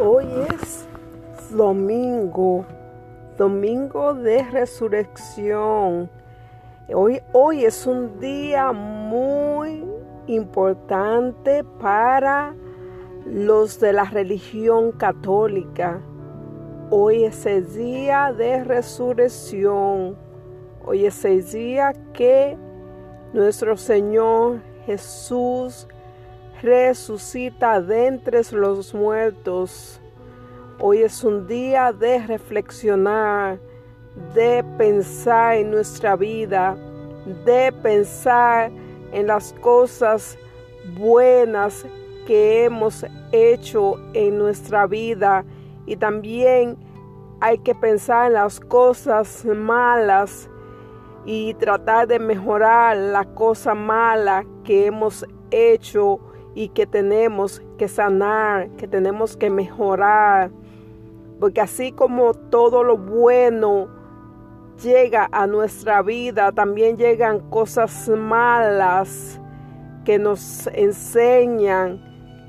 Hoy es domingo, domingo de resurrección. Hoy, hoy es un día muy importante para los de la religión católica. Hoy es el día de resurrección. Hoy es el día que nuestro Señor Jesús resucita de entre los muertos. Hoy es un día de reflexionar, de pensar en nuestra vida, de pensar en las cosas buenas que hemos hecho en nuestra vida y también hay que pensar en las cosas malas y tratar de mejorar la cosa mala que hemos hecho y que tenemos que sanar, que tenemos que mejorar. Porque así como todo lo bueno llega a nuestra vida, también llegan cosas malas que nos enseñan,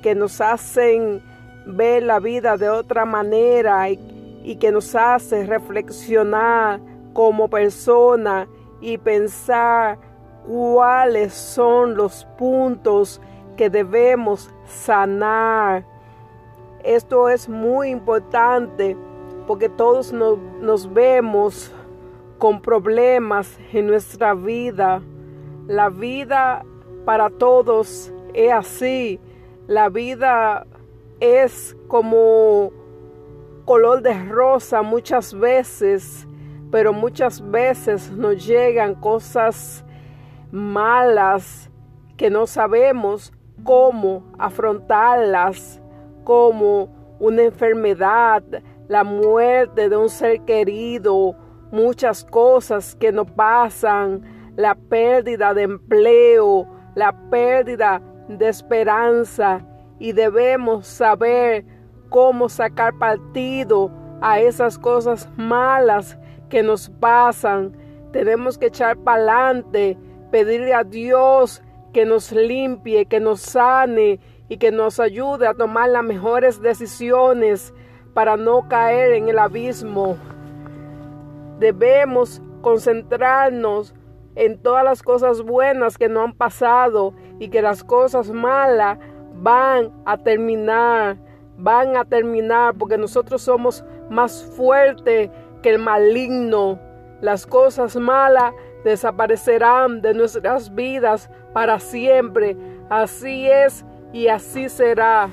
que nos hacen ver la vida de otra manera y, que nos hace reflexionar como persona y pensar cuáles son los puntos que debemos sanar. Esto es muy importante porque todos nos, vemos con problemas en nuestra vida. La vida para todos es así. La vida es como color de rosa muchas veces, pero muchas veces nos llegan cosas malas que no sabemos cómo afrontarlas como una enfermedad, la muerte de un ser querido, muchas cosas que nos pasan, la pérdida de empleo, la pérdida de esperanza y debemos saber cómo sacar partido a esas cosas malas que nos pasan. Tenemos que echar para adelante, pedirle a Dios que nos limpie, que nos sane y que nos ayude a tomar las mejores decisiones para no caer en el abismo. Debemos concentrarnos en todas las cosas buenas que nos han pasado y que las cosas malas van a terminar, van a terminar porque nosotros somos más fuertes que el maligno. Las cosas malas desaparecerán de nuestras vidas para siempre. Así es y así será.